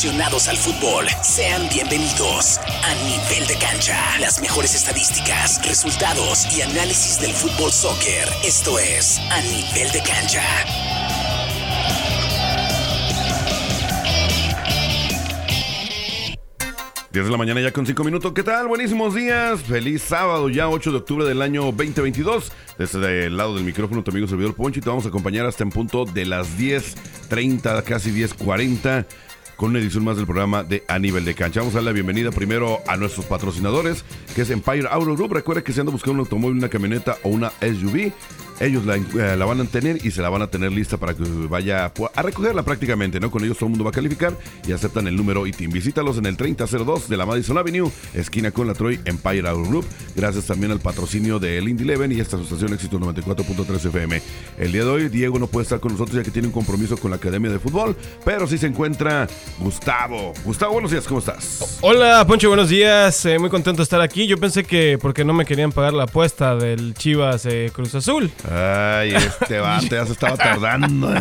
aficionados al fútbol, sean bienvenidos a Nivel de Cancha. Las mejores estadísticas, resultados y análisis del fútbol soccer. Esto es A Nivel de Cancha. 10 de la mañana ya con 5 minutos. ¿Qué tal? Buenísimos días. Feliz sábado, ya 8 de octubre del año 2022. Desde el lado del micrófono, tu amigo servidor Poncho, y te vamos a acompañar hasta en punto de las 10.30, casi 10.40 con una edición más del programa de A Nivel de Cancha. Vamos a dar la bienvenida primero a nuestros patrocinadores, que es Empire Auto Group. Recuerda que si anda buscando un automóvil, una camioneta o una SUV, ellos la, eh, la, van a tener y se la van a tener lista para que vaya a recogerla prácticamente, ¿no? Con ellos todo el mundo va a calificar y aceptan el número ITIN. Visítalos en el 3002 de la Madison Avenue, esquina con la Troy Empire Auto Group. Gracias también al patrocinio del Indy Eleven y esta asociación Éxito 94.3 FM. El día de hoy, Diego no puede estar con nosotros ya que tiene un compromiso con la Academia de Fútbol, pero sí se encuentra Gustavo. Gustavo, buenos días, ¿cómo estás? Hola, Poncho, buenos días. Eh, muy contento de estar aquí. Yo pensé que porque no me querían pagar la apuesta del Chivas eh, Cruz Azul. Ay, este vato ya se estaba tardando.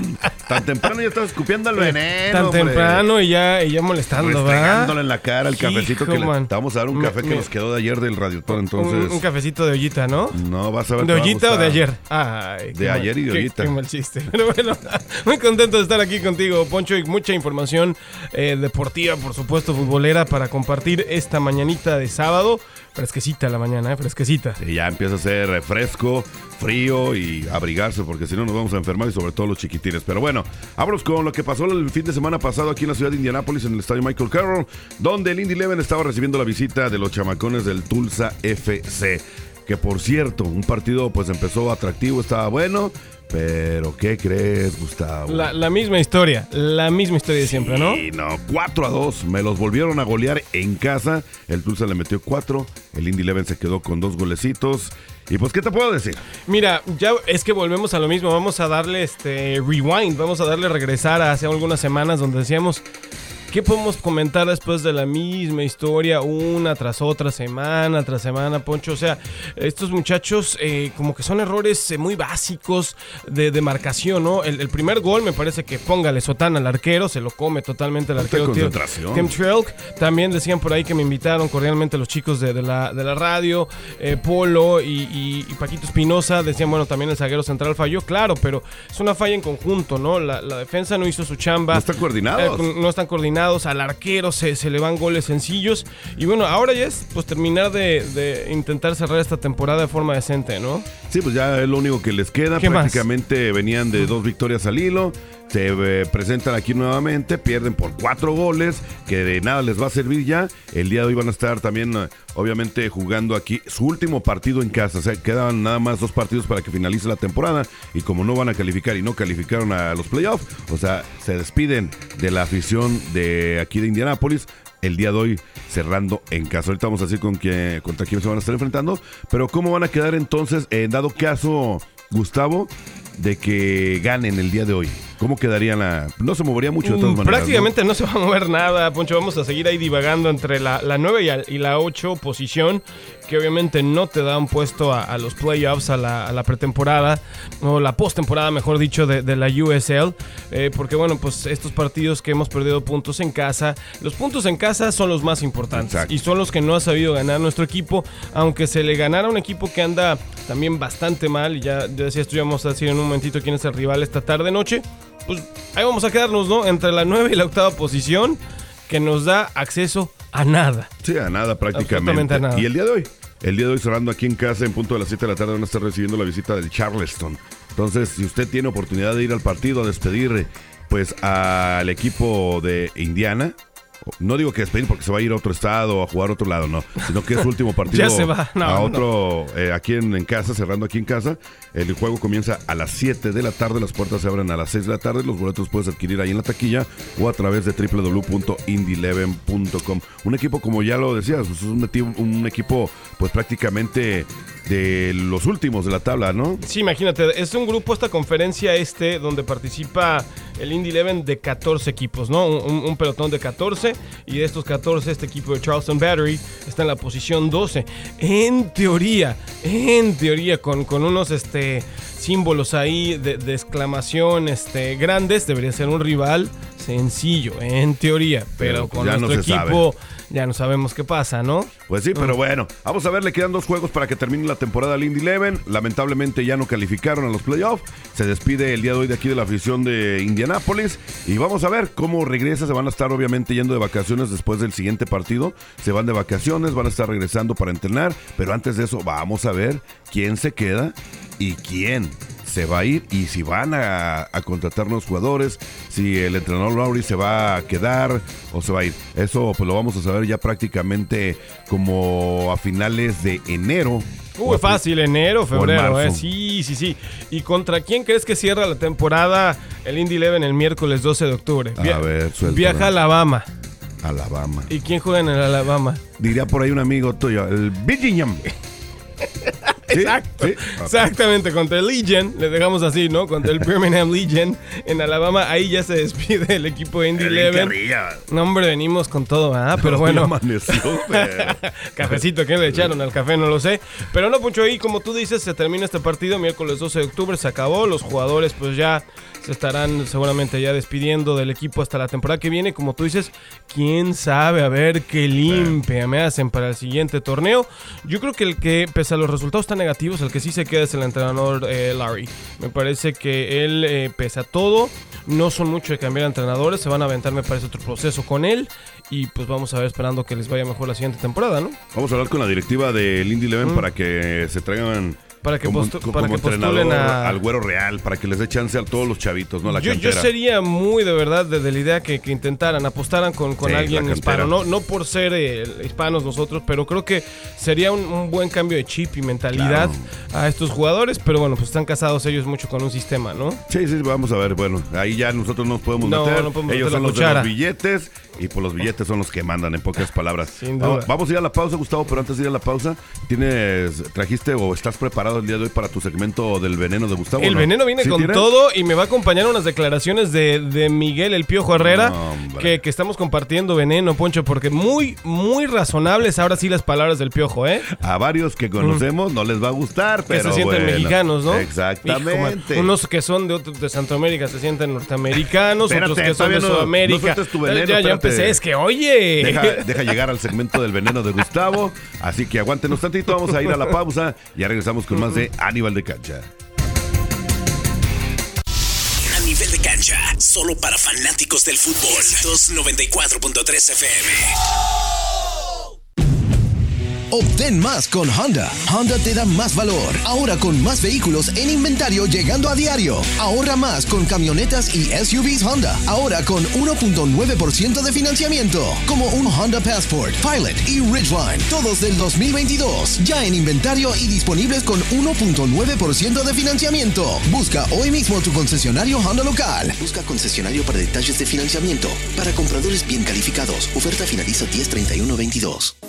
tan temprano ya estaba escupiendo el veneno. Tan temprano y ya, y ya molestando, ¿verdad? en la cara el cafecito que le, te vamos a dar un café que nos quedó de ayer del radiotor, entonces. Un, cafecito de ollita, ¿no? No, vas a ver. ¿De ollita o de ayer? Ay, de ayer y de ollita. Qué, mal chiste. Pero bueno, muy contento de estar aquí contigo, Poncho, y mucha información eh, deportiva, por supuesto, futbolera, para compartir esta mañanita de sábado. Fresquecita la mañana, ¿eh? Fresquecita. Y ya empieza a ser fresco, frío y abrigarse, porque si no nos vamos a enfermar y sobre todo los chiquitines. Pero bueno, vámonos con lo que pasó el fin de semana pasado aquí en la ciudad de Indianápolis, en el estadio Michael Carroll, donde el Indy Leven estaba recibiendo la visita de los chamacones del Tulsa FC. Que por cierto, un partido pues empezó atractivo, estaba bueno, pero, ¿qué crees, Gustavo? La, misma historia, la misma historia de siempre, ¿no? Sí, no, 4 a 2. Me los volvieron a golear en casa. El Tulsa le metió 4. El Indy Leven se quedó con dos golecitos. Y pues, ¿qué te puedo decir? Mira, ya es que volvemos a lo mismo. Vamos a darle este rewind. Vamos a darle regresar a hace algunas semanas donde decíamos ¿Qué podemos comentar después de la misma historia una tras otra, semana tras semana, Poncho? O sea, estos muchachos eh, como que son errores eh, muy básicos de, de marcación, ¿no? El, primer gol me parece que póngale sotana al arquero, se lo come totalmente el arquero. Tim Trelk. También decían por ahí que me invitaron cordialmente los chicos de, la, de la, radio, eh, Polo y, Paquito Espinosa. Decían, bueno, también el zaguero central falló, claro, pero es una falla en conjunto, ¿no? La, defensa no hizo su chamba. No están coordinados. no están coordinados al arquero se, se, le van goles sencillos. Y bueno, ahora ya es pues terminar de, intentar cerrar esta temporada de forma decente, ¿no? Sí, pues ya es lo único que les queda. Prácticamente venían de dos victorias al hilo se eh, presentan aquí nuevamente, pierden por cuatro goles, que de nada les va a servir ya. El día de hoy van a estar también, eh, obviamente, jugando aquí su último partido en casa. O sea, quedan nada más dos partidos para que finalice la temporada. Y como no van a calificar y no calificaron a los playoffs, o sea, se despiden de la afición de aquí de Indianápolis el día de hoy cerrando en casa. Ahorita vamos a decir con quién, contra quién se van a estar enfrentando. Pero ¿cómo van a quedar entonces, en dado caso, Gustavo, de que ganen el día de hoy? ¿Cómo quedaría la.? No se movería mucho de todas mm, maneras. Prácticamente ¿no? se va a mover nada, Poncho. Vamos a seguir ahí divagando entre la, la 9 y, la 8 posición, que obviamente no te da un puesto a, los playoffs, a la, pretemporada, o la postemporada, mejor dicho, de, la USL. Eh, porque, bueno, pues estos partidos que hemos perdido puntos en casa, los puntos en casa son los más importantes. Y son los que no ha sabido ganar nuestro equipo, aunque se le ganara un equipo que anda también bastante mal. Y ya, ya decía esto, ya vamos a decir en un momentito quién es el rival esta tarde-noche pues ahí vamos a quedarnos, ¿no? Entre la nueva y la octava posición, que nos da acceso a nada. Sí, a nada prácticamente. A nada. Y el día de hoy, el día de hoy cerrando aquí en casa en punto de las 7 de la tarde van a estar recibiendo la visita del Charleston. Entonces, si usted tiene oportunidad de ir al partido a despedir pues al equipo de Indiana, no digo que despedir porque se va a ir a otro estado o a jugar a otro lado, no, sino que es su último partido ya se va. a otro eh, aquí en, casa, cerrando aquí en casa. El juego comienza a las 7 de la tarde, las puertas se abren a las 6 de la tarde, los boletos puedes adquirir ahí en la taquilla o a través de www.indyleven.com. Un equipo como ya lo decías, pues, es un, un equipo pues prácticamente de los últimos de la tabla, ¿no? Sí, imagínate, es un grupo, esta conferencia este, donde participa el Indy Eleven de 14 equipos, ¿no? Un, pelotón de 14 y de estos 14 este equipo de Charleston Battery está en la posición 12. En teoría, en teoría, con, con unos este, símbolos ahí de, exclamación este, grandes, debería ser un rival sencillo, en teoría, pero, Pero, con no nuestro sabe. Ya no sabemos qué pasa, ¿no? Pues sí, Mm. pero bueno, vamos a ver, le quedan dos juegos para que termine la temporada al Indy Eleven. Lamentablemente ya no calificaron a los playoffs. Se despide el día de hoy de aquí de la afición de Indianápolis. Y vamos a ver cómo regresa. Se van a estar obviamente yendo de vacaciones después del siguiente partido. Se van de vacaciones, van a estar regresando para entrenar. Pero antes de eso, vamos a ver quién se queda y quién se va a ir y si van a, a contratar nuevos jugadores, si el entrenador Lowry se va a quedar o se va a ir. Eso pues lo vamos a saber ya prácticamente como a finales de enero. Uy, fácil, enero, en febrero, ¿eh? Sí, sí, sí. ¿Y contra quién crees que cierra la temporada el Indy Eleven el miércoles 12 de octubre? A ver, suéltala. Viaja a Alabama. Alabama. ¿Y quién juega en el Alabama? Diría por ahí un amigo tuyo, el Birmingham. ¿Sí? Exacto. ¿Sí? Exactamente, contra el Legion, le dejamos así, ¿no? Contra el Birmingham Legion en Alabama, ahí ya se despide el equipo Indy El Eleven. Carrilla. No, hombre, venimos con todo, ¿ah? Pero bueno. Amaneció, pero- Cafecito que le echaron al café, no lo sé. Pero no, Poncho, ahí como tú dices, se termina este partido miércoles 12 de octubre, se acabó. Los jugadores pues ya se estarán seguramente ya despidiendo del equipo hasta la temporada que viene. Como tú dices, quién sabe, a ver qué limpia me hacen para el siguiente torneo. Yo creo que el que, pese a los resultados tan negativos, el que sí se queda es el entrenador eh, Larry. Me parece que él, eh, pese a todo, no son mucho de cambiar entrenadores. Se van a aventar, me parece, otro proceso con él. Y pues vamos a ver esperando que les vaya mejor la siguiente temporada, ¿no? Vamos a hablar con la directiva del Indy Eleven para que se traigan Mm. Para que como, postu- como para que entrenador postulen a- al güero real, para que les dé chance a todos los chavitos, ¿no? La yo, yo sería muy de verdad de, de la idea que, que intentaran, apostaran con, con Sí, alguien hispano. No, no por ser eh, hispanos nosotros, pero creo que sería un, un buen cambio de chip y mentalidad a estos jugadores. Pero bueno, pues están casados ellos mucho con un sistema, ¿no? Sí, sí, vamos a ver. Bueno, ahí ya nosotros no nos podemos No, meter. no podemos Ellos meter son los de los billetes y por los billetes son los que mandan, en pocas palabras. Sin duda. vamos a ir a la pausa, Gustavo, pero antes de ir a la pausa, ¿tienes, trajiste o estás preparado el día de hoy para tu segmento del veneno de Gustavo? El no? veneno viene ¿Sí con todo y me va a acompañar unas declaraciones de, de Miguel El Piojo Herrera No, que, que estamos compartiendo veneno, Poncho, porque muy, muy razonables ahora sí las palabras del Piojo, ¿eh? A varios que conocemos no les va a gustar, Que pero se sienten bueno. mexicanos, ¿no? Exactamente. Hijo, unos que son de, otro- de Centroamérica se sienten norteamericanos, Espérate, otros que son de Sudamérica. no tu veneno, ya, ya empecé, es que oye. Deja, deja llegar al segmento del veneno de Gustavo. Así que aguántenos tantito, vamos a ir a la pausa. Ya regresamos con más de Aníbal de Cancha. A nivel de cancha, solo para fanáticos del fútbol. 294.3 FM. Obtén más con Honda. Honda te da más valor. Ahora con más vehículos en inventario llegando a diario. Ahorra más con camionetas y SUVs Honda. Ahora con 1.9% de financiamiento. Como un Honda Passport, Pilot y Ridgeline. Todos del 2022. Ya en inventario y disponibles con 1.9% de financiamiento. Busca hoy mismo tu concesionario Honda local. Busca concesionario para detalles de financiamiento. Para compradores bien calificados. Oferta finaliza 10-31-22.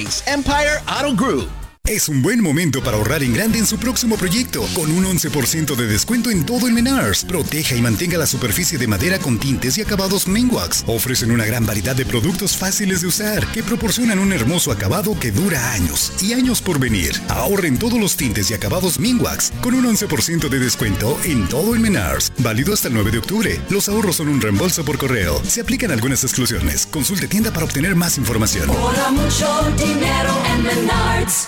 Empire Auto Group. Es un buen momento para ahorrar en grande en su próximo proyecto, con un 11% de descuento en todo el Menars. Proteja y mantenga la superficie de madera con tintes y acabados Minwax. Ofrecen una gran variedad de productos fáciles de usar que proporcionan un hermoso acabado que dura años y años por venir. Ahorren todos los tintes y acabados Minwax con un 11% de descuento en todo el Menars. Válido hasta el 9 de octubre. Los ahorros son un reembolso por correo. Se aplican algunas exclusiones. Consulte tienda para obtener más información. mucho dinero en Menards.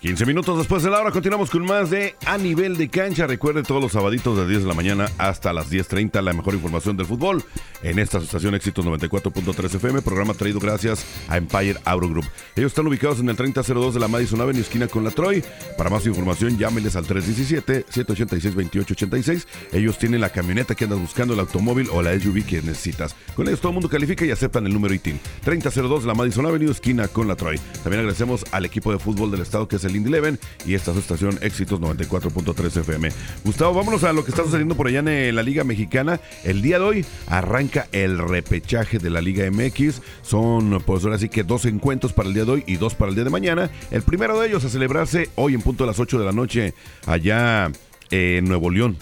15 minutos después de la hora continuamos con más de A Nivel de Cancha. Recuerde todos los sabaditos de 10 de la mañana hasta las 10.30 la mejor información del fútbol en esta estación Éxitos 94.3 FM, programa traído gracias a Empire Auto Group. Ellos están ubicados en el 3002 de la Madison Avenue, esquina con la Troy. Para más información llámeles al 317-786-2886. Ellos tienen la camioneta que andas buscando, el automóvil o la SUV que necesitas. Con ellos todo el mundo califica y aceptan el número ITIN. 3002 de la Madison Avenue, esquina con la Troy. También agradecemos al equipo de fútbol del estado que es el Indy Eleven y esta es su estación Éxitos 94.3 FM. Gustavo, vámonos a lo que está sucediendo por allá en la Liga Mexicana. El día de hoy arranca el repechaje de la Liga MX. Son, pues ahora sí que dos encuentros para el día de hoy y dos para el día de mañana. El primero de ellos a celebrarse hoy en punto de las 8 de la noche allá en Nuevo León.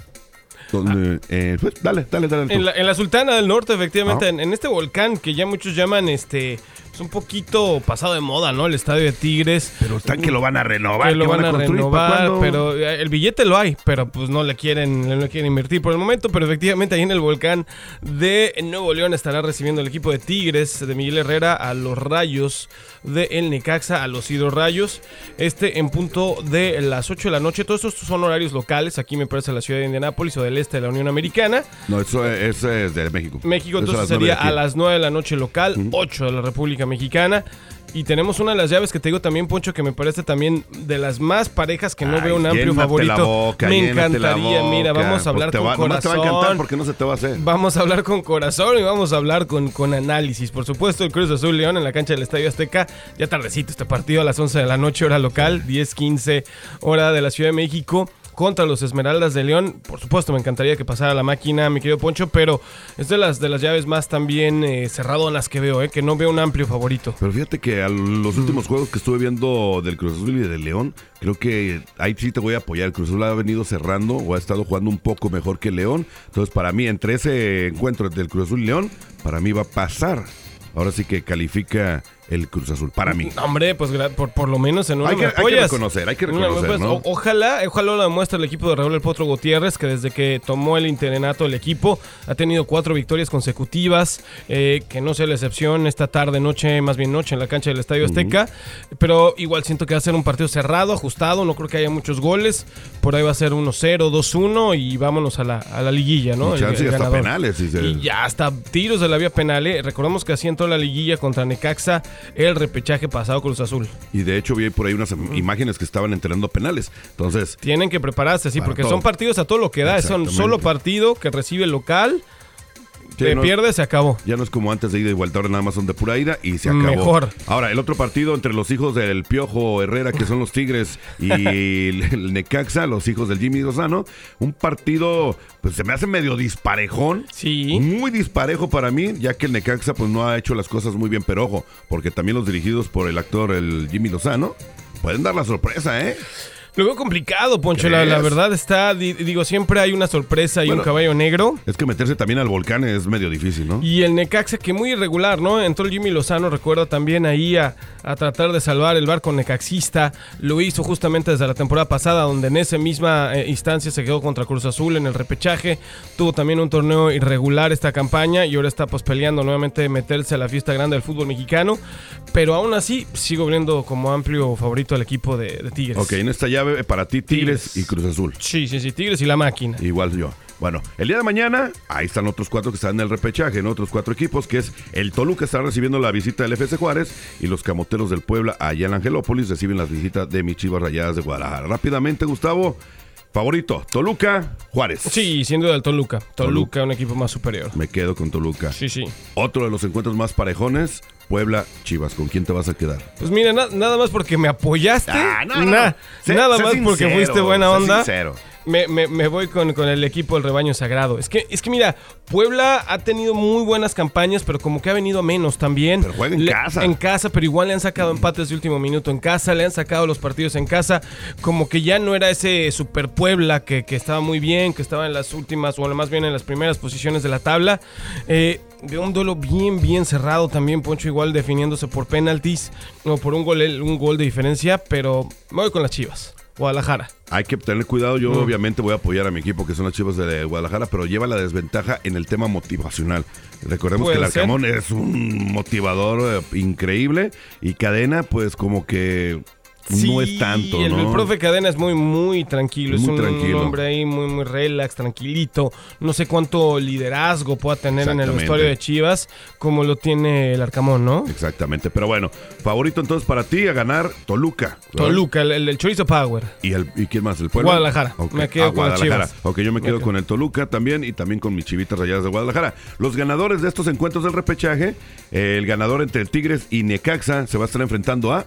Donde, eh, pues, dale, dale, dale. En la, en la Sultana del Norte, efectivamente, Ah. en, en este volcán que ya muchos llaman este es un poquito pasado de moda, ¿no? El estadio de Tigres. Pero están que lo van a renovar. que lo que van a, construir, ¿para renovar, pero eh, el billete lo hay, pero pues no le quieren, no le quieren invertir por el momento, pero efectivamente ahí en el volcán de Nuevo León estará recibiendo el equipo de Tigres de Miguel Herrera a los Rayos de El Necaxa, a los Hidrorrayos, este en punto de las 8 de la noche, todos estos son horarios locales, aquí me parece la ciudad de Indianápolis o del este de la Unión Americana, No, eso es, es de México. México Eso entonces sería a las 9 de la noche local, 8 de la República Mexicana. Y tenemos una de las llaves que te digo también, Poncho, que me parece también de las más parejas que no Ay, veo un amplio favorito. la boca, me la encantaría, mira, vamos a Pues hablar con nomás te va a encantar corazón. porque no se te va a hacer. Vamos a hablar con corazón y vamos a hablar con, con análisis. Por supuesto, el Cruz Azul León en la cancha del Estadio Azteca. Ya tardecito este partido a las 11 de la noche, hora local, 10-15 hora de la Ciudad de México. Contra los Esmeraldas de León. Por supuesto, me encantaría que pasara la máquina, mi querido Poncho, pero es de las, de las llaves más también eh, cerradonas que veo, eh, que no veo un amplio favorito. Pero fíjate que a los últimos juegos que estuve viendo del Cruz Azul y del León, creo que ahí sí te voy a apoyar. El Cruz Azul ha venido cerrando o ha estado jugando un poco mejor que León. Entonces, para mí, entre ese encuentro del Cruz Azul y León, para mí va a pasar. Ahora sí que califica el Cruz Azul, para mí. Hombre, pues por, por lo menos en una Hay que- me hay que reconocer, hay que reconocer, pues, ¿no? o- ojalá, ojalá lo demuestre el equipo de Raúl El Potro Gutiérrez, que desde que tomó el interinato del equipo ha tenido cuatro victorias consecutivas, eh, que no sea la excepción esta tarde, noche, más bien noche en la cancha del Estadio Azteca. Pero igual siento que va a ser un partido cerrado, ajustado, no creo que haya muchos goles. Por ahí va a ser 1-0, 2-1 y vámonos a la, a la liguilla, ¿no? Y hasta penales, si se- Y ya hasta tiros de la vía penal. ¿eh? Recordemos que así entró la liguilla contra Necaxa el repechaje pasado Cruz Azul. Y de hecho vi por ahí unas imágenes que estaban entrenando penales. Entonces, Tienen que prepararse, sí, porque todo. son partidos a todo lo que da. Son solo partido que recibe el local, te no- pierde, se acabó. Ya no es como antes de ida y vuelta, ahora nada más son de pura ida y se acabó. Mejor. Ahora, el otro partido entre los hijos del Piojo Herrera, que son los Tigres, y el, el Necaxa, los hijos del Jimmy Lozano, un partido, pues se me hace medio disparejón. Sí. Muy disparejo para mí, ya que el Necaxa pues no ha hecho las cosas muy bien, pero ojo, porque también los dirigidos por el actor, el Jimmy Lozano, pueden dar la sorpresa, ¿eh? Lo veo complicado, Poncho. La, verdad está, di- digo, siempre hay una sorpresa y Bueno. un caballo negro. Es que meterse también al volcán es medio difícil, ¿no? Y el Necaxa, que muy irregular, ¿no? Entró el Jimmy Lozano, recuerdo también ahí a, a tratar de salvar el barco necaxista. Lo hizo justamente desde la temporada pasada, donde en esa misma eh, instancia se quedó contra Cruz Azul en el repechaje. Tuvo también un torneo irregular esta campaña y ahora está pues peleando nuevamente meterse a la fiesta grande del fútbol mexicano. Pero aún así, sigo viendo como amplio favorito al equipo de, de Tigres. Ok, en esta llave para ti Tigres, Tigres. y Cruz Azul. Sí, sí, sí, Tigres y la máquina. Igual yo. Bueno, el día de mañana, ahí están otros cuatro que están en el repechaje, ¿no? Otros cuatro equipos, que es el Toluca estará recibiendo la visita del FC Juárez y los Camoteros del Puebla allá en Angelópolis reciben las visitas de mis Chivas Rayadas de Guadalajara. Rápidamente, Gustavo, favorito, Toluca, Juárez. Sí, sin duda el Toluca. Toluca, un equipo más superior. Me quedo con Toluca. Sí, sí. Otro de los encuentros más parejones, Puebla, Chivas. ¿Con quién te vas a quedar? Pues mira, na- nada más porque me apoyaste. Ah, no, no, no. na- Sé- nada sé más porque fuiste buena onda. sincero. Me, me- me voy con, con el equipo del rebaño sagrado. Es que, es que mira, Puebla ha tenido muy buenas campañas, pero como que ha venido a menos también. Pero juega en Le- casa. En casa, pero igual le han sacado empates de último minuto en casa, le han sacado los partidos en casa. Como que ya no era ese super Puebla que, que estaba muy bien, que estaba en las últimas, o más bien en las primeras posiciones de la tabla. Eh, de un duelo bien, bien cerrado también, Poncho igual definiéndose por penaltis, o por un gol, un gol de diferencia, pero me voy con las Chivas. Guadalajara. Hay que tener cuidado. Yo, Mm. obviamente, voy a apoyar a mi equipo, que son las chivas de Guadalajara, pero lleva la desventaja en el tema motivacional. Recordemos que el ser. Arcamón es un motivador eh, increíble y Cadena, pues, como que no es tanto, el, ¿no? el profe Cadena es muy, muy tranquilo. es un, tranquilo. hombre ahí muy, muy relax, tranquilito. No sé cuánto liderazgo pueda tener en el vestuario de Chivas como lo tiene el Arcamón, ¿no? Exactamente. Pero bueno, favorito entonces para ti a ganar Toluca. ¿verdad? Toluca, el, el, Chorizo Power. ¿Y, el, ¿Y quién más? ¿El pueblo? Guadalajara. Me quedo con las Chivas. Ok, yo me quedo con el Toluca también y también con mis chivitas rayadas de Guadalajara. Los ganadores de estos encuentros del repechaje, el ganador entre el Tigres y Necaxa se va a estar enfrentando a...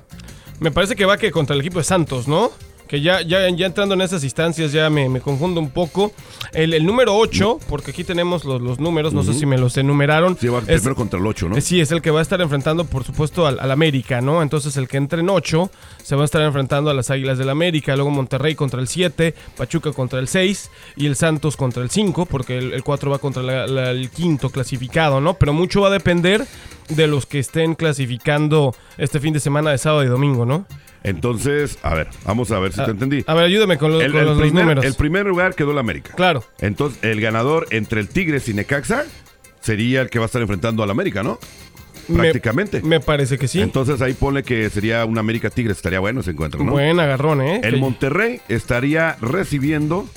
Me parece que va que contra el equipo de Santos, ¿no? Que ya, ya, ya entrando en esas instancias ya me, me confundo un poco. El, el número 8, porque aquí tenemos los, los números, no sé si me los enumeraron. Sí, va es- primero contra el 8, ¿no? Sí, es el que va a estar enfrentando, por supuesto, al, al América, ¿no? Entonces el que entre en 8 se va a estar enfrentando a las Águilas del América, luego Monterrey contra el 7, Pachuca contra el 6 y el Santos contra el 5, porque el, el 4 va contra la- la- el quinto clasificado, ¿no? Pero mucho va a depender de los que estén clasificando este fin de semana de sábado y domingo, ¿no? Entonces, a ver, vamos a ver si Ah, te entendí. A ver, ayúdame con, los- El, con el los, los primer, números. el primer lugar quedó el América. Claro. Entonces, el ganador entre el Tigres y Necaxa sería el que va a estar enfrentando al América, ¿no? Me- Prácticamente. Me, parece que sí. Entonces ahí pone que sería un América Tigres. Estaría bueno ese encuentro, ¿no? Buen agarrón, ¿eh? El Monterrey estaría recibiendo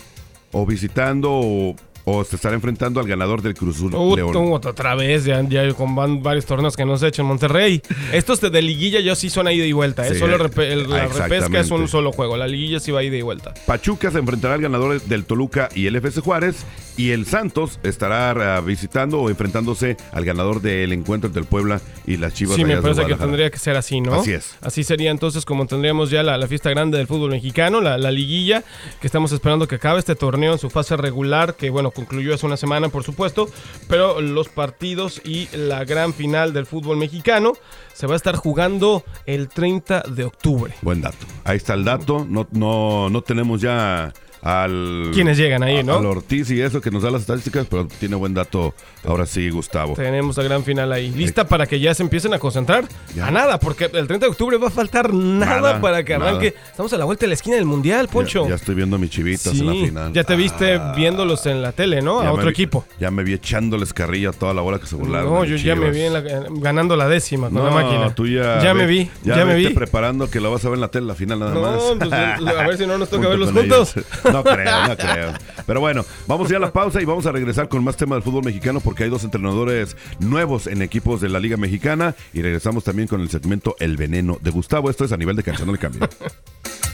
o visitando o, o se estará enfrentando al ganador del Cruz Azul Uh, León. uh, otra vez, ya, ya con van- varios torneos que nos he hecho en Monterrey. Estos de, de liguilla yo sí son a ida y vuelta. ¿eh? Sí, Solo repe- el- la repesca es un solo juego. La liguilla sí va a ida y vuelta. Pachuca se enfrentará al ganador del Toluca y el FC Juárez. Y el Santos estará ah, visitando o enfrentándose al ganador del encuentro entre el Puebla y las Chivas Sí, me parece que tendría que ser así, ¿no? Así es. Así sería entonces como tendríamos ya la, la fiesta grande del fútbol mexicano, la, la liguilla, que estamos esperando que acabe este torneo en su fase regular, que bueno, concluyó hace una semana, por supuesto, pero los partidos y la gran final del fútbol mexicano se va a estar jugando el 30 de octubre. Buen dato. Ahí está el dato. No, no, no tenemos ya al. ¿Quiénes llegan ahí, no? Al Ortiz y eso que nos da las estadísticas, pero tiene buen dato ahora sí, Gustavo. Tenemos la gran final ahí. Lista para que ya se empiecen a concentrar. Ya. A nada, porque el 30 de octubre va a faltar nada, Nada, para que arranque. nada. Estamos a la vuelta de la esquina del Mundial, Poncho. Ya, ya estoy viendo a mis chivitas Sí, en la final. ya te viste Ah, viéndolos en la tele, ¿no? ya A otro vi- equipo. Ya me vi echándoles carrilla toda la hora que se burlaron. No, yo ya me vi en la- eh, ganando la décima con No, la máquina. tú ya. Ya me vi, Ya, ya me vi. preparando que la vas a ver en la tele, la final nada No, más. pues, a ver si no nos toca verlos ellos. No creo, no creo. Pero bueno, vamos ya a la pausa y vamos a regresar con más temas del fútbol mexicano porque hay dos entrenadores nuevos en equipos de la Liga Mexicana y regresamos también con el segmento El Veneno de Gustavo. Esto es a nivel de canción del cambio.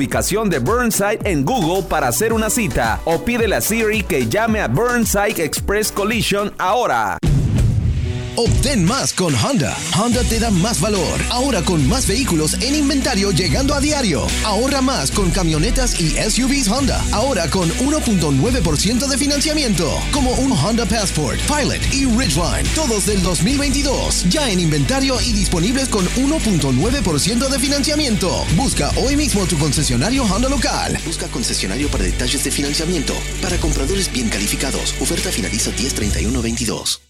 ubicación de Burnside en Google para hacer una cita o pídele a Siri que llame a Burnside Express Collision ahora. Obtén más con Honda. Honda te da más valor. Ahora con más vehículos en inventario llegando a diario. Ahorra más con camionetas y SUVs Honda. Ahora con 1.9% de financiamiento. Como un Honda Passport, Pilot y Ridgeline. Todos del 2022. Ya en inventario y disponibles con 1.9% de financiamiento. Busca hoy mismo tu concesionario Honda local. Busca concesionario para detalles de financiamiento. Para compradores bien calificados. Oferta finaliza 1031-22.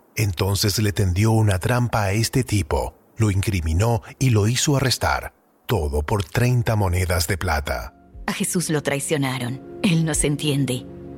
Entonces le tendió una trampa a este tipo. Lo incriminó y lo hizo arrestar. Todo por 30 monedas de plata. A Jesús lo traicionaron. Él nos entiende.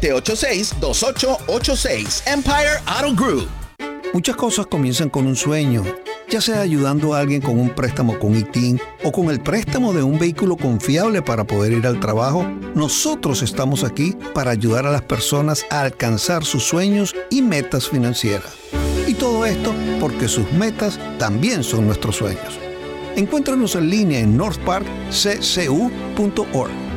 317-786-2886. Empire Auto Group. Muchas cosas comienzan con un sueño, ya sea ayudando a alguien con un préstamo con ITIN o con el préstamo de un vehículo confiable para poder ir al trabajo. Nosotros estamos aquí para ayudar a las personas a alcanzar sus sueños y metas financieras. Y todo esto porque sus metas también son nuestros sueños. Encuéntranos en línea en northparkccu.org.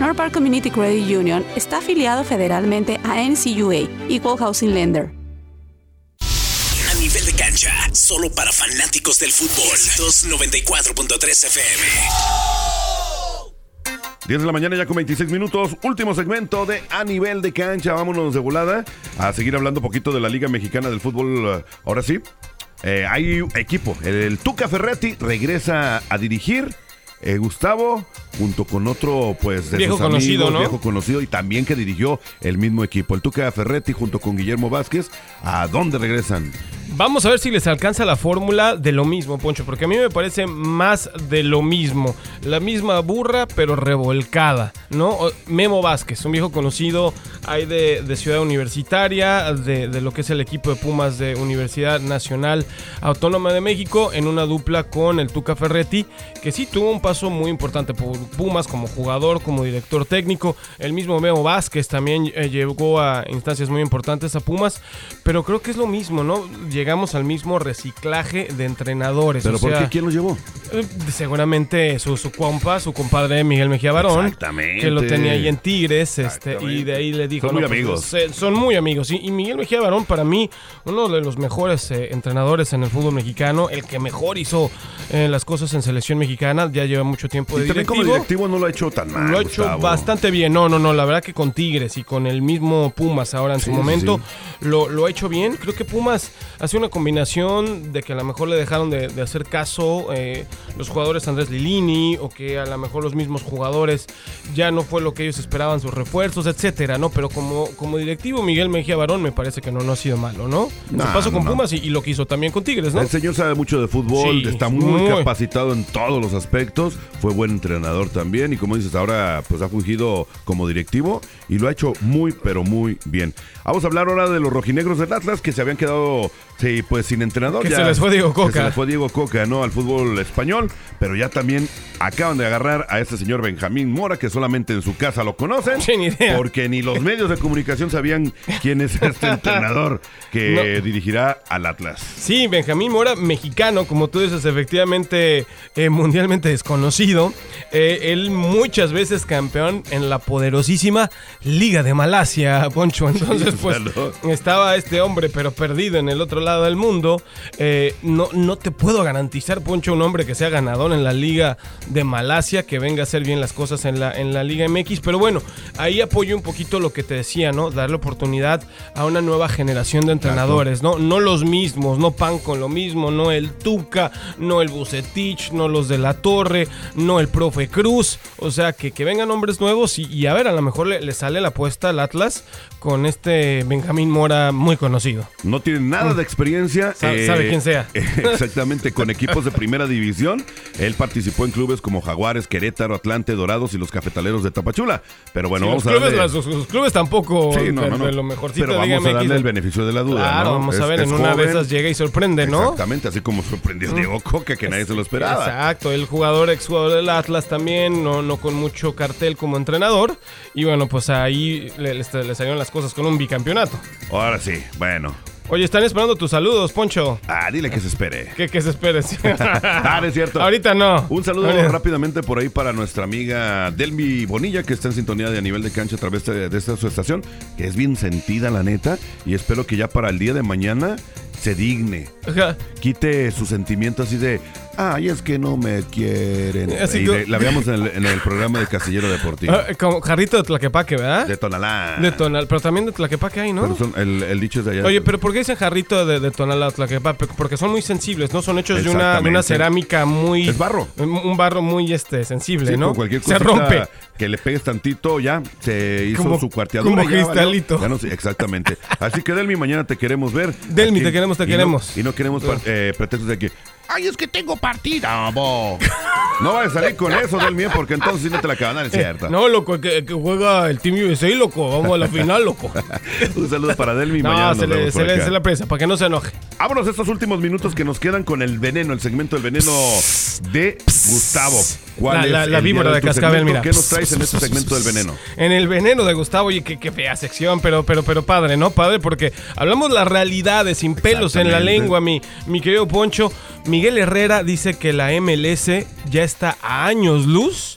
Northpark Community Credit Union está afiliado federalmente a NCUA, Equal Housing Lender. A nivel de cancha, solo para fanáticos del fútbol. 294.3 FM. 10 de la mañana ya con 26 minutos, último segmento de A Nivel de Cancha, vámonos de volada a seguir hablando un poquito de la Liga Mexicana del Fútbol, ahora sí. Eh, hay equipo, el Tuca Ferretti regresa a dirigir, eh, Gustavo, junto con otro, pues, de Viejo sus conocido, amigos, ¿no? viejo conocido y también que dirigió el mismo equipo. El Tuca Ferretti junto con Guillermo Vázquez, ¿a dónde regresan? Vamos a ver si les alcanza la fórmula de lo mismo, Poncho, porque a mí me parece más de lo mismo. La misma burra, pero revolcada, ¿no? Memo Vázquez, un viejo conocido hay de, de Ciudad Universitaria, de, de lo que es el equipo de Pumas de Universidad Nacional Autónoma de México, en una dupla con el Tuca Ferretti, que sí tuvo un paso muy importante por Pumas como jugador, como director técnico. El mismo Memo Vázquez también eh, llegó a instancias muy importantes a Pumas, pero creo que es lo mismo, ¿no? Llegamos al mismo reciclaje de entrenadores. ¿Pero o por sea, qué? ¿Quién los llevó? eh, Seguramente su, su compa, su compadre Miguel Mejía Barón, Exactamente. que lo tenía ahí en Tigres, este, y de ahí le dijo... Son muy "No, pues, amigos". se- son muy amigos, y, y Miguel Mejía Barón para mí, uno de los mejores eh, entrenadores en el fútbol mexicano, el que mejor hizo eh, las cosas en selección mexicana, ya lleva mucho tiempo de Y también como directivo. no lo ha hecho tan mal. Lo ha hecho Gustavo. bastante bien. No, no, no. La verdad que con Tigres y con el mismo Pumas ahora en Sí, su momento sí. Lo, lo ha hecho bien. Creo que Pumas hace una combinación de que a lo mejor le dejaron de, de hacer caso eh, los jugadores Andrés Lilini o que a lo mejor los mismos jugadores ya no fue lo que ellos esperaban, sus refuerzos, etcétera, ¿no? Pero como, como directivo, Miguel Mejía Barón me parece que no, no ha sido malo, ¿no? Paso no, con no. Pumas y, y lo que hizo también con Tigres, ¿no? El señor sabe mucho de fútbol, Sí, está muy, muy. capacitado en todos los aspectos, fue buen entrenador también y como dices ahora pues ha fungido como directivo y lo ha hecho muy pero muy bien. Vamos a hablar ahora de los rojinegros del Atlas que se habían quedado Sí, pues sin entrenador. Que ya- se les fue Diego Coca. que se les fue Diego Coca, ¿no? Al fútbol español. Pero ya también acaban de agarrar a este señor Benjamín Mora, que solamente en su casa lo conocen. Sí, ni idea. Porque ni los medios de comunicación sabían quién es este entrenador que dirigirá al Atlas. Sí, Benjamín Mora, mexicano, como tú dices, efectivamente eh, mundialmente desconocido. Eh, él muchas veces campeón en la poderosísima Liga de Malasia, Poncho. Entonces, pues estaba este hombre, pero perdido en el otro lado del mundo. Eh, no, no te puedo garantizar, Poncho, un hombre que sea ganador en la Liga de Malasia, que venga a hacer bien las cosas en la, en la Liga MX. Pero bueno, ahí apoyo un poquito lo que te decía, ¿no? Darle oportunidad a una nueva generación de entrenadores, ¿no? No los mismos, no Pan con lo mismo, no el Tuca, no el Bucetich, no los de la Torre, no el profe Cruz. O sea, que, que vengan hombres nuevos y, y a ver, a lo mejor le, le sale la apuesta al Atlas con este Benjamín Mora muy conocido. No tiene nada de experiencia. Sabe- sabe quién sea. Exactamente, con equipos de primera división. Él participó en clubes como Jaguares, Querétaro, Atlante, Dorados y los Cafetaleros de Tapachula. Pero bueno, Sí, vamos los, a darle... las- los, los clubes tampoco Sí, no, no, no. lo mejorcito Pero vamos a darle el beneficio de la duda. Claro, vamos a ver, en una de esas llega y sorprende, ¿no? Exactamente, así como sorprendió Diego Coca, que nadie se lo esperaba. Exacto, el jugador, exjugador del Atlas también, no, no con mucho cartel como entrenador. Y bueno, pues ahí le, le- le salieron las cosas con un bicampeonato. Ahora sí, bueno. Oye, están esperando tus saludos, Poncho. Ah, dile que se espere. Que, que se espere. sí. ah, no es cierto. Ahorita no. Un saludo rápidamente por ahí para nuestra amiga Delmi Bonilla, que está en sintonía de a nivel de cancha a través de, de esta su estación, que es bien sentida, la neta, y espero que ya para el día de mañana se digne. Ajá. Quite su sentimiento así de, ay, es que no me quieren. Así y de- la veamos en el, en el programa de Castillero Deportivo. Ah, como jarrito de Tlaquepaque, ¿verdad? de Tonalá. De Tonal, pero también de Tlaquepaque hay, ¿no? Pero son- el, el dicho es de allá. Oye, pero ¿por qué dicen jarrito de, de Tonalá o Tlaquepaque? Porque son muy sensibles, ¿no? Son hechos de una, de una Exactamente. cerámica muy... Es barro. Un un barro muy este, sensible, Sí, ¿no? con cualquier Se cosita rompe. Que le pegues tantito, ya se hizo Como- su cuarteadura. como ya valió. cristalito. Ya no sé, exactamente. Así que Delmi, mañana te queremos ver. Delmi, Aquí- te queremos, te y no- queremos. y no queremos eh, pretextos de que, ay, es que tengo partida. bo". No vayas a salir con eso, Delmi, porque entonces sí no te la acaban, es cierto. No, loco, que, que juega el Team USA, loco. Vamos a la final, loco. Un saludo para Delmi. mañana no, nos se le, se, le, se le presa, para que no se enoje. Vámonos estos últimos minutos que nos quedan con el veneno, el segmento del veneno de Gustavo. ¿Cuál La- es la- la víbora de cascabel, mira. ¿Qué nos traes en este segmento del veneno? En el veneno de Gustavo, oye, qué, qué fea sección, pero, pero, pero padre, ¿no? Padre, porque hablamos las realidades sin pelos en la lengua, mi, mi querido Poncho. Miguel Herrera dice que la MLS ya está a años luz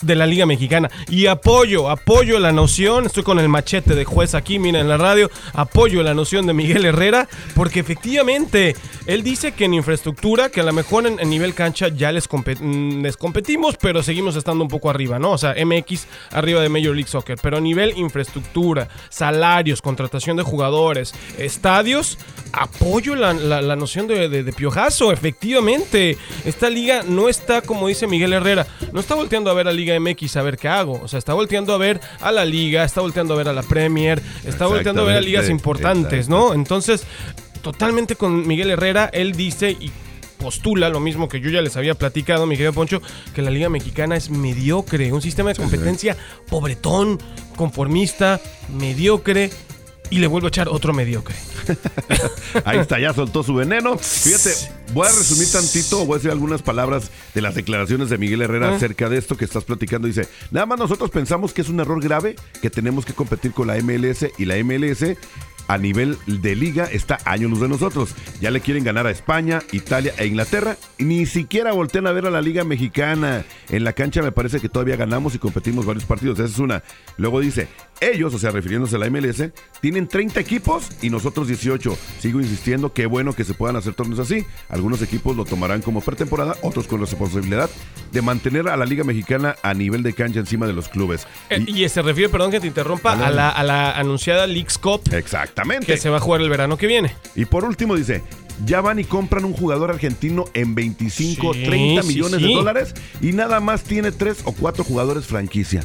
de la Liga Mexicana. Y apoyo, apoyo la noción, estoy con el machete de juez aquí, mira en la radio, apoyo la noción de Miguel Herrera, porque efectivamente él dice que en infraestructura, que a lo mejor en, nivel cancha ya les, mm, les competimos, pero seguimos estando un poco arriba, ¿no? O sea, MX arriba de Major League Soccer, pero a nivel infraestructura, salarios, contratación de jugadores, estadios, apoyo la, la- la noción de, de- de piojazo, efectivamente. Esta liga no está, como dice Miguel Herrera, no está volteando a ver a Liga MX a ver qué hago. O sea, está volteando a ver a la liga, está volteando a ver a la Premier, está volteando a ver a ligas importantes, ¿no? Entonces, totalmente con Miguel Herrera, él dice y postula lo mismo que yo ya les había platicado, mi querido Poncho, que la Liga Mexicana es mediocre, un sistema de competencia pobretón, conformista, mediocre, y le vuelvo a echar otro mediocre. Ahí está, ya soltó su veneno. Fíjate, voy a resumir tantito, voy a decir algunas palabras de las declaraciones de Miguel Herrera Ah. acerca de esto que estás platicando. Dice, nada más nosotros pensamos que es un error grave, que tenemos que competir con la MLS y la MLS a nivel de liga está años luz de nosotros. Ya le quieren ganar a España, Italia e Inglaterra. Ni siquiera voltean a ver a la liga mexicana. En la cancha me parece que todavía ganamos y competimos varios partidos. Esa es una. Luego dice, ellos, o sea, refiriéndose a la MLS, tienen 30 equipos y nosotros 18. Sigo insistiendo, qué bueno que se puedan hacer torneos así. Algunos equipos lo tomarán como pretemporada, otros con la responsabilidad de mantener a la liga mexicana a nivel de cancha encima de los clubes. Eh, Y, se refiere, perdón que te interrumpa, a la, a la anunciada Leagues Cup Exactamente. que se va a jugar el verano que viene. Y por último dice, ya van y compran un jugador argentino en 25, Sí, 30 sí, millones sí. de dólares y nada más tiene tres o cuatro jugadores franquicia.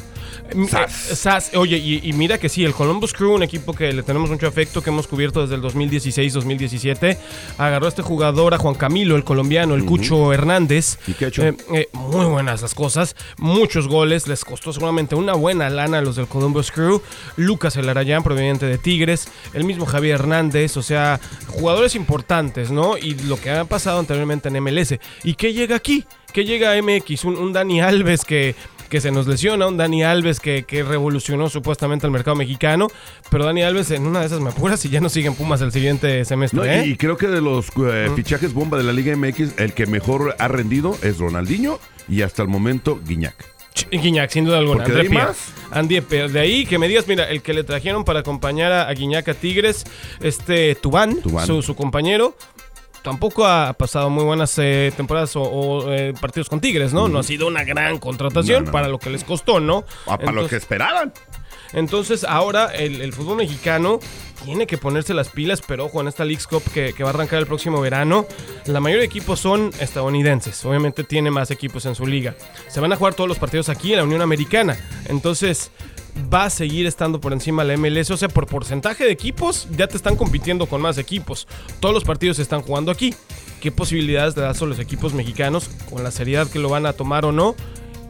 Mm, eh, SAS. Oye, y, y mira que sí, el Columbus Crew, un equipo que le tenemos mucho afecto, que hemos cubierto desde el 2016-2017, agarró a este jugador, a Juan Camilo, el colombiano, el Cucho Hernández. ¿Y qué ha hecho? Eh, eh, muy buenas las cosas, muchos goles, les costó seguramente una buena lana a los del Columbus Crew. Lucas Elarayán, proveniente de Tigres, el mismo Javier Hernández, o sea, jugadores importantes, ¿no? Y lo que ha pasado anteriormente en MLS. ¿Y qué llega aquí? ¿Qué llega a MX? Un, un Dani Alves que que se nos lesiona, un Dani Alves que, que, revolucionó supuestamente el mercado mexicano, pero Dani Alves en una de esas me apuras y ya no siguen Pumas el siguiente semestre. No, ¿eh? y, creo que de los eh, fichajes bomba de la Liga MX, el que mejor ha rendido es Ronaldinho y hasta el momento Guiñac. Guiñac, sin duda alguna. De. André Pierre. De ahí que me digas, mira, el que le trajeron para acompañar a, a Guiñac a Tigres, este Tubán, Tubán. Su, su compañero, tampoco ha pasado muy buenas eh, temporadas o, o, eh, partidos con Tigres, ¿no? No ha sido una gran contratación No, no, para lo que les costó, ¿no? Ah, para lo que esperaban. Entonces ahora el, el fútbol mexicano tiene que ponerse las pilas, pero ojo, en esta Leagues Cup que, que va a arrancar el próximo verano, la mayoría de equipos son estadounidenses. Obviamente tiene más equipos en su liga. Se van a jugar todos los partidos aquí en la Unión Americana. Entonces va a seguir estando por encima la MLS. O sea, por porcentaje de equipos ya te están compitiendo con más equipos. Todos los partidos se están jugando aquí. ¿Qué posibilidades te das a los equipos mexicanos, con la seriedad que lo van a tomar o no,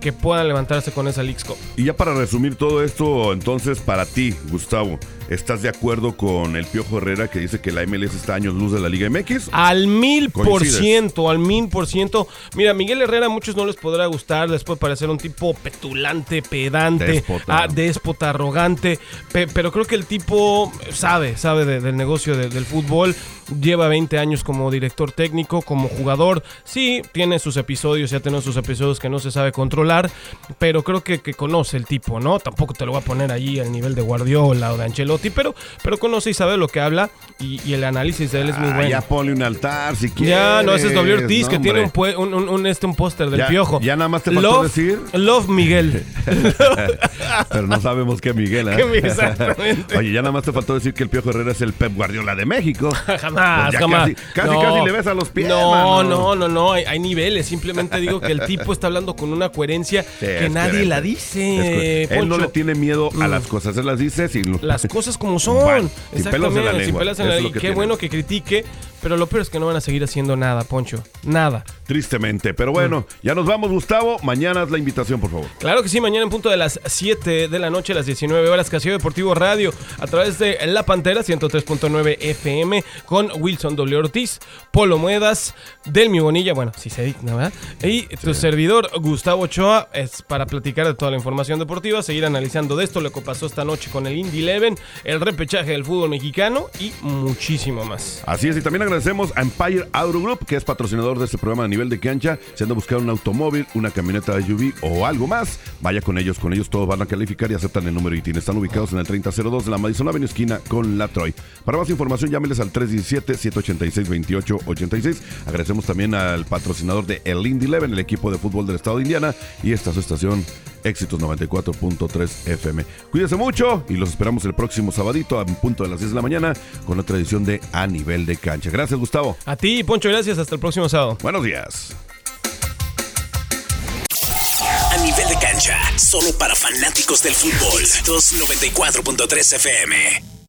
que puedan levantarse con esa Leagues Cup? Y ya para resumir todo esto, entonces para ti, Gustavo, ¿estás de acuerdo con el Piojo Herrera que dice que la MLS está a años luz de la Liga MX? Al mil por ciento, al mil por ciento. Mira, Miguel Herrera a muchos no les podrá gustar, les puede parecer un tipo petulante, pedante, Déspota. ah, déspota, arrogante, pe- pero creo que el tipo sabe, sabe de- del negocio de- del fútbol, lleva 20 años como director técnico, como jugador, sí, tiene sus episodios, ya tiene sus episodios que no se sabe controlar, pero creo que, que conoce el tipo, ¿no? Tampoco te lo voy a poner ahí al nivel de Guardiola o de Ancelotti, pero, pero conoce y sabe lo que habla y, y el análisis de él es muy Ah, bueno. Ya ponle un altar si quieres. Ya, no, ese es W Ortiz, No, que tiene un, un, un- este, un póster del Ya- piojo. ya nada más te faltó Love, decir. Love Miguel. Pero no sabemos qué Miguel, ¿eh? Exactamente. Oye, ya nada más te faltó decir que el Piojo Herrera es el Pep Guardiola de México. Jamás, Pues jamás. Casi, casi, No. casi le ves a los pies, No, no, no, no, hay, hay niveles. Simplemente digo que el tipo está hablando con una coherencia Sí, que nadie coherente. la dice. Él no le tiene miedo a Mm. las cosas, él las dice sin Las cosas como son. Bueno, sin pelos en la sin lengua. en la que Qué tiene. bueno que critique, pero lo peor es que no van a seguir haciendo nada, Poncho. Nada. Tristemente. Pero bueno, ya nos vamos, Gustavo. Mañana es la invitación, por favor. Claro que sí, mañana en punto de las 7 de la noche, a las 19 horas, Casio Deportivo Radio, a través de La Pantera 103.9 FM, con Wilson W. Ortiz, Polo Muedas, Delmi Bonilla, bueno, si se digna, ¿verdad? Y tu servidor, Gustavo Ochoa, es para platicar de toda la información deportiva, seguir analizando de esto, lo que pasó esta noche con el Indy Eleven, el repechaje del fútbol mexicano y muchísimo más. Así es, y también agradecemos a Empire Auto Group, que es patrocinador de este programa a nivel de cancha. Si anda buscando un automóvil, una camioneta SUV o algo más, vaya con ellos. Con ellos todos van a calificar y aceptan el número ITIN. Están ubicados en el 3002 de la Madison Avenue, esquina con la Troy. Para más información, llámeles al 317-786-2886. Agradecemos también al patrocinador de El Indy Eleven, el equipo de fútbol del estado de Indiana. Y esta es su estación Éxitos 94.3 FM. Cuídense mucho y los esperamos el próximo sabadito a punto de las 10 de la mañana con otra edición de A Nivel de Cancha. Gracias, Gustavo. A ti, Poncho, gracias, hasta el próximo sábado. Buenos días. A nivel de cancha, solo para fanáticos del fútbol. 294.3 FM.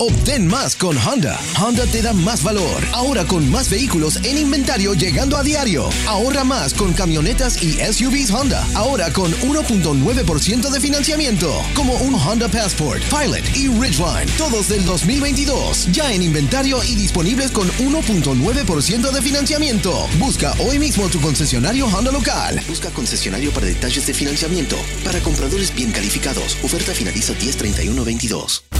Obtén más con Honda. Honda te da más valor. Ahora con más vehículos en inventario llegando a diario. Ahorra más con camionetas y SUVs Honda. Ahora con 1.9% de financiamiento. Como un Honda Passport, Pilot y Ridgeline. Todos del 2022. Ya en inventario y disponibles con 1.9% de financiamiento. Busca hoy mismo tu concesionario Honda local. Busca concesionario para detalles de financiamiento. Para compradores bien calificados. Oferta finaliza 10-31-22.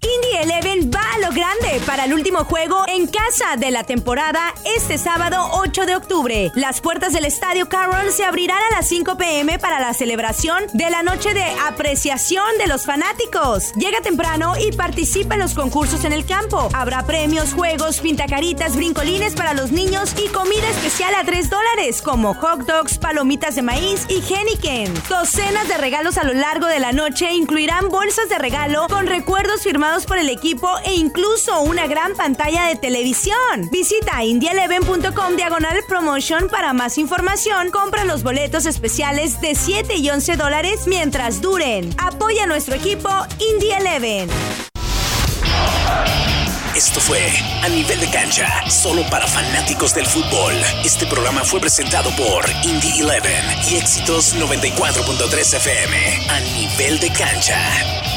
Indie Eleven va a lo grande para el último juego en casa de la temporada este sábado 8 de octubre. Las puertas del Estadio Carroll se abrirán a las 5 pm para la celebración de la noche de apreciación de los fanáticos. Llega temprano y participa en los concursos en el campo. Habrá premios, juegos, pintacaritas, brincolines para los niños y comida especial a 3 dólares como hot dogs, palomitas de maíz y Henneken. Docenas de regalos a lo largo de la noche incluirán bolsas de regalo con recuerdos por el equipo e incluso una gran pantalla de televisión. Visita indialeven.com diagonal promotion para más información. Compra los boletos especiales de 7 y 11 dólares mientras duren. Apoya nuestro equipo Indie Eleven. Esto fue A Nivel de Cancha, solo para fanáticos del fútbol. Este programa fue presentado por Indie Eleven y Éxitos 94.3 FM. A Nivel de Cancha.